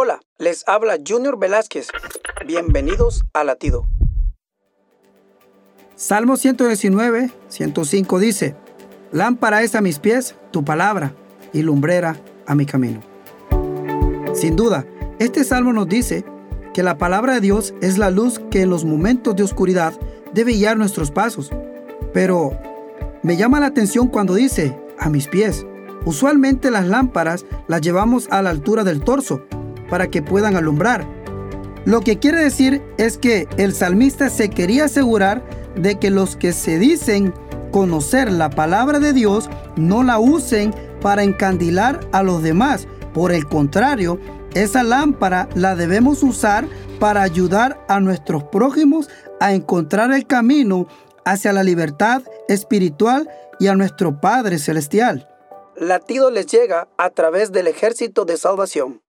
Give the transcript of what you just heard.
Hola, les habla Junior Velázquez. Bienvenidos a Latido. Salmo 119, 105 dice, Lámpara es a mis pies tu palabra y lumbrera a mi camino. Sin duda, este salmo nos dice que la palabra de Dios es la luz que en los momentos de oscuridad debe guiar nuestros pasos. Pero me llama la atención cuando dice, a mis pies. Usualmente las lámparas las llevamos a la altura del torso para que puedan alumbrar. Lo que quiere decir es que el salmista se quería asegurar de que los que se dicen conocer la palabra de Dios no la usen para encandilar a los demás. Por el contrario, esa lámpara la debemos usar para ayudar a nuestros prójimos a encontrar el camino hacia la libertad espiritual y a nuestro Padre Celestial. Latido les llega a través del ejército de salvación.